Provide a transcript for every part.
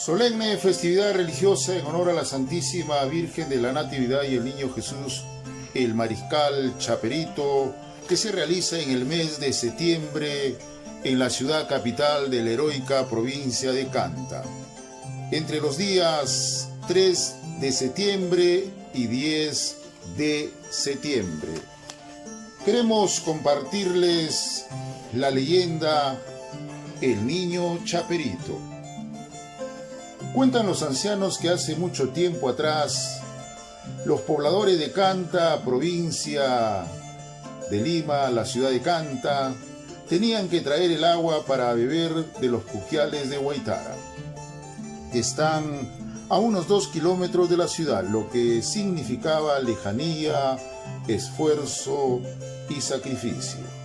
Solemne festividad religiosa en honor a la Santísima Virgen de la Natividad y el Niño Jesús, el Mariscal Chaperito, que se realiza en el mes de septiembre en la ciudad capital de la heroica provincia de Canta. Entre los días 3 de septiembre y 10 de septiembre. Queremos compartirles la leyenda El Niño Chaperito. Cuentan los ancianos que hace mucho tiempo atrás, los pobladores de Canta, provincia de Lima, la ciudad de Canta, tenían que traer el agua para beber de los puquiales de Guaitara, que están a unos dos kilómetros de la ciudad, lo que significaba lejanía, esfuerzo y sacrificio.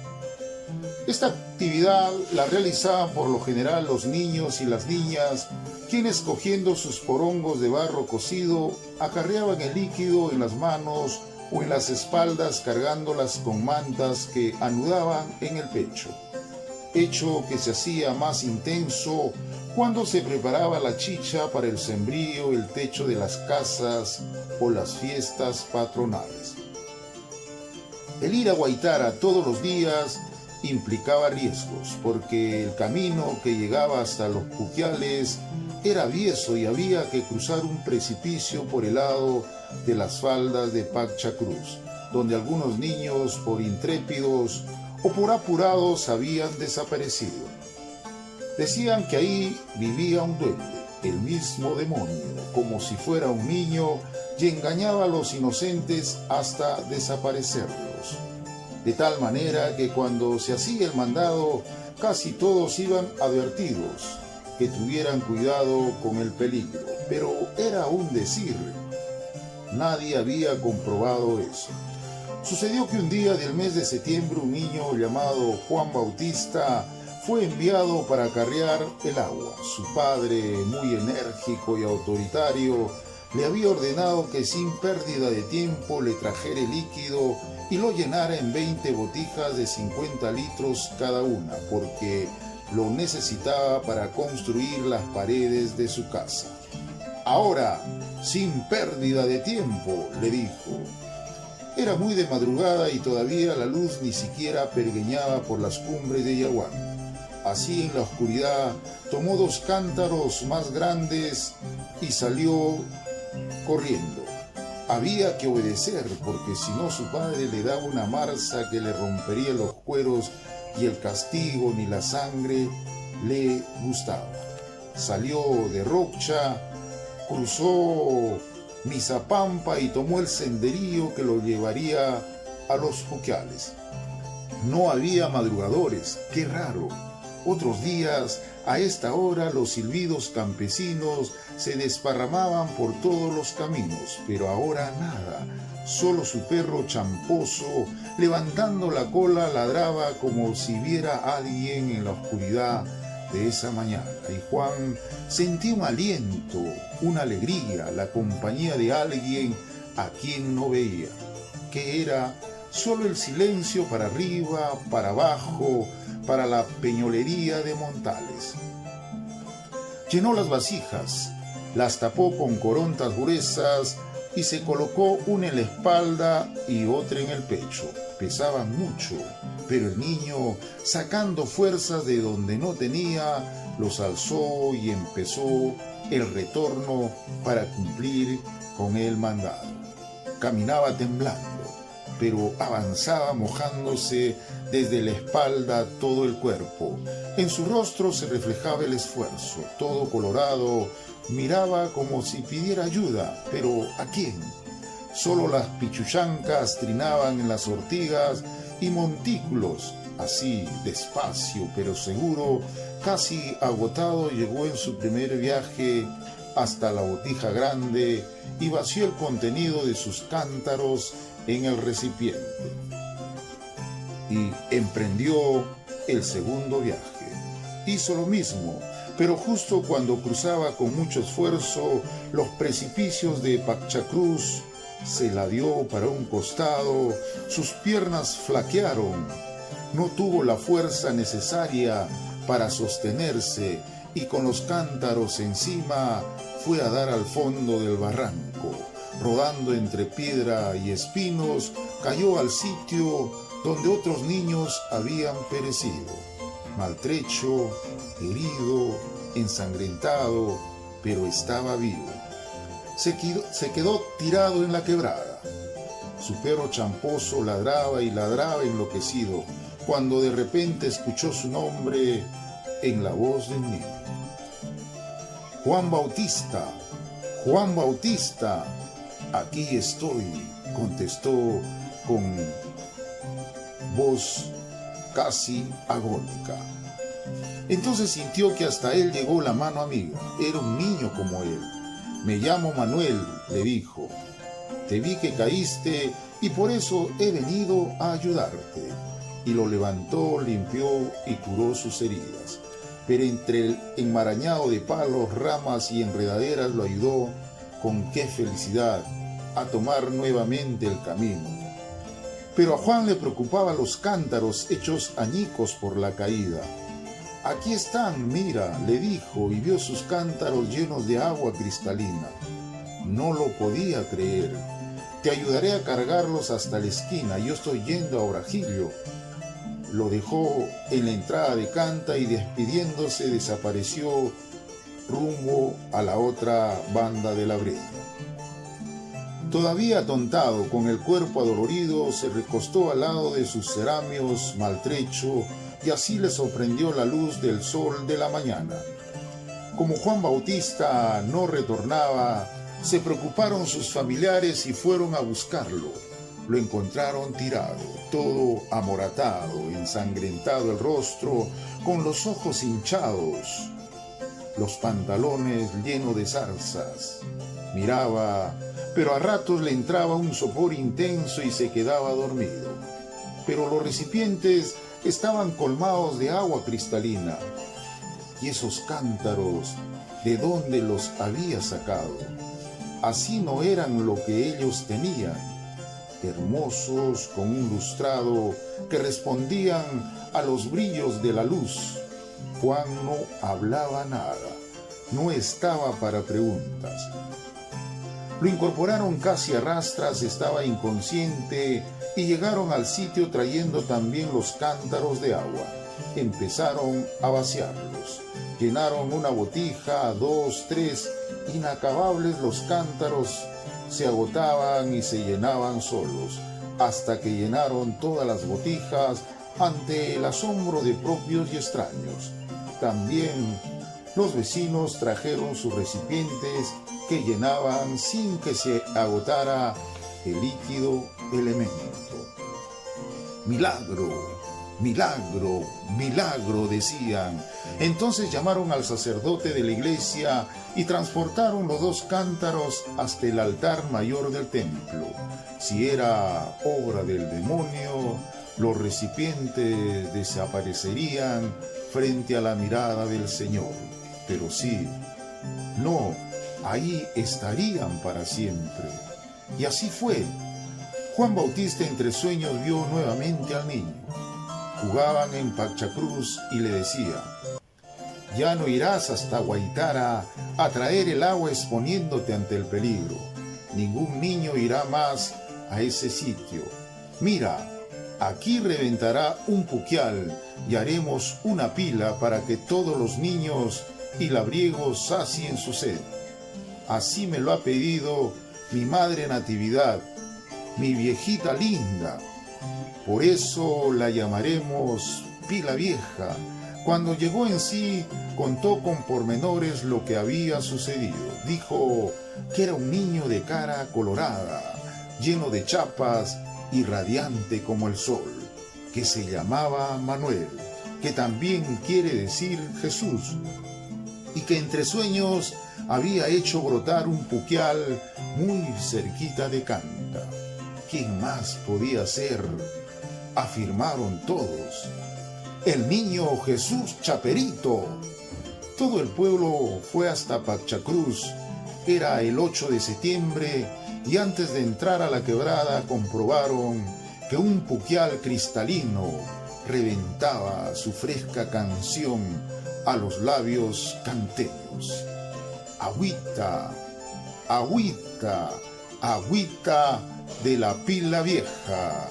Esta actividad la realizaban por lo general los niños y las niñas, quienes cogiendo sus porongos de barro cocido, acarreaban el líquido en las manos o en las espaldas cargándolas con mantas que anudaban en el pecho, hecho que se hacía más intenso cuando se preparaba la chicha para el sembrío, el techo de las casas o las fiestas patronales. El ir a Guaitara todos los días implicaba riesgos, porque el camino que llegaba hasta los Puquiales era avieso y había que cruzar un precipicio por el lado de las faldas de Cruz, donde algunos niños, por intrépidos o por apurados, habían desaparecido. Decían que ahí vivía un duende, el mismo demonio, como si fuera un niño, y engañaba a los inocentes hasta desaparecerlos. De tal manera que cuando se hacía el mandado, casi todos iban advertidos que tuvieran cuidado con el peligro. Pero era un decir. Nadie había comprobado eso. Sucedió que un día del mes de septiembre un niño llamado Juan Bautista fue enviado para acarrear el agua. Su padre, muy enérgico y autoritario, le había ordenado que sin pérdida de tiempo le trajera el líquido y lo llenara en 20 botijas de 50 litros cada una, porque lo necesitaba para construir las paredes de su casa. Ahora, sin pérdida de tiempo, le dijo. Era muy de madrugada y todavía la luz ni siquiera pergueñaba por las cumbres de Yaguán. Así en la oscuridad tomó dos cántaros más grandes y salió corriendo. Había que obedecer porque si no su padre le daba una marza que le rompería los cueros y el castigo ni la sangre le gustaba. Salió de Rocha, cruzó Misapampa y tomó el senderío que lo llevaría a los Juquiales. No había madrugadores, qué raro. Otros días, a esta hora, los silbidos campesinos se desparramaban por todos los caminos, pero ahora nada Solo su perro champoso, levantando la cola, ladraba como si viera a alguien en la oscuridad de esa mañana. Y Juan sentía un aliento, una alegría, la compañía de alguien a quien no veía, que era solo el silencio para arriba, para abajo, para la peñolería de Montales. Llenó las vasijas, las tapó con corontas gruesas, y se colocó una en la espalda y otra en el pecho. Pesaban mucho, pero el niño, sacando fuerzas de donde no tenía, los alzó y empezó el retorno para cumplir con el mandado. Caminaba temblando, pero avanzaba mojándose desde la espalda todo el cuerpo. En su rostro se reflejaba el esfuerzo, todo colorado, miraba como si pidiera ayuda, pero ¿a quién? Solo las pichuchancas trinaban en las ortigas y montículos, así despacio pero seguro, casi agotado, llegó en su primer viaje hasta la botija grande y vació el contenido de sus cántaros en el recipiente. Y emprendió el segundo viaje. Hizo lo mismo, pero justo cuando cruzaba con mucho esfuerzo los precipicios de Pachacruz, se la dio para un costado, sus piernas flaquearon, no tuvo la fuerza necesaria para sostenerse y con los cántaros encima fue a dar al fondo del barranco. Rodando entre piedra y espinos, cayó al sitio donde otros niños habían perecido, maltrecho, herido, ensangrentado, pero estaba vivo. Se quedó, tirado en la quebrada. Su perro champoso ladraba y ladraba enloquecido cuando de repente escuchó su nombre en la voz de un niño. Juan Bautista, Juan Bautista, aquí estoy, contestó con voz casi agónica. Entonces sintió que hasta él llegó la mano amiga. Era un niño como él. Me llamo Manuel, le dijo. Te vi que caíste y por eso he venido a ayudarte. Y lo levantó, limpió y curó sus heridas. Pero entre el enmarañado de palos, ramas y enredaderas lo ayudó, con qué felicidad, a tomar nuevamente el camino. Pero a Juan le preocupaban los cántaros hechos añicos por la caída Aquí están, mira, le dijo, y vio sus cántaros llenos de agua cristalina. No lo podía creer. Te ayudaré a cargarlos hasta la esquina, yo estoy yendo a Orajillo. Lo dejó en la entrada de Canta y despidiéndose desapareció rumbo a la otra banda de la breña. Todavía atontado, con el cuerpo adolorido, se recostó al lado de sus ceramios maltrecho y así le sorprendió la luz del sol de la mañana. Como Juan Bautista no retornaba, se preocuparon sus familiares y fueron a buscarlo. Lo encontraron tirado, todo amoratado, ensangrentado el rostro, con los ojos hinchados, los pantalones llenos de zarzas. Miraba, pero a ratos le entraba un sopor intenso y se quedaba dormido. Pero los recipientes estaban colmados de agua cristalina. Y esos cántaros, ¿de dónde los había sacado? Así no eran lo que ellos tenían, hermosos con un lustrado que respondían a los brillos de la luz. Juan no hablaba nada, no estaba para preguntas. Lo incorporaron casi a rastras, estaba inconsciente y llegaron al sitio trayendo también los cántaros de agua. Empezaron a vaciarlos. Llenaron una botija, dos, tres, inacabables los cántaros se agotaban y se llenaban solos, hasta que llenaron todas las botijas ante el asombro de propios y extraños. También los vecinos trajeron sus recipientes que llenaban sin que se agotara el líquido elemento. Milagro, milagro, milagro, decían. Entonces llamaron al sacerdote de la iglesia y transportaron los dos cántaros hasta el altar mayor del templo. Si era obra del demonio, los recipientes desaparecerían frente a la mirada del Señor. Pero sí, no, ahí estarían para siempre. Y así fue. Juan Bautista entre sueños vio nuevamente al niño. Jugaban en Pachacruz y le decía, ya no irás hasta Guaitara a traer el agua exponiéndote ante el peligro. Ningún niño irá más a ese sitio. Mira, aquí reventará un puquial y haremos una pila para que todos los niños y labriegos sacien su sed. Así me lo ha pedido mi madre Natividad, mi viejita linda. Por eso la llamaremos Pila Vieja. Cuando llegó en sí, contó con pormenores lo que había sucedido. Dijo que era un niño de cara colorada, lleno de chapas y radiante como el sol, que se llamaba Manuel, que también quiere decir Jesús, y que entre sueños había hecho brotar un puquial muy cerquita de Canta. ¿Quién más podía ser? Afirmaron todos. El niño Jesús Chaperito. Todo el pueblo fue hasta Pachacruz. Era el 8 de septiembre y antes de entrar a la quebrada comprobaron que un puquial cristalino reventaba su fresca canción a los labios canteños. Agüita, agüita, agüita de la pila vieja.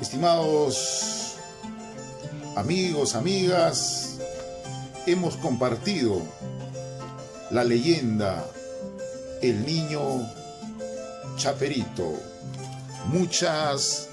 Estimados amigos, amigas, hemos compartido la leyenda El niño Chaperito. Muchas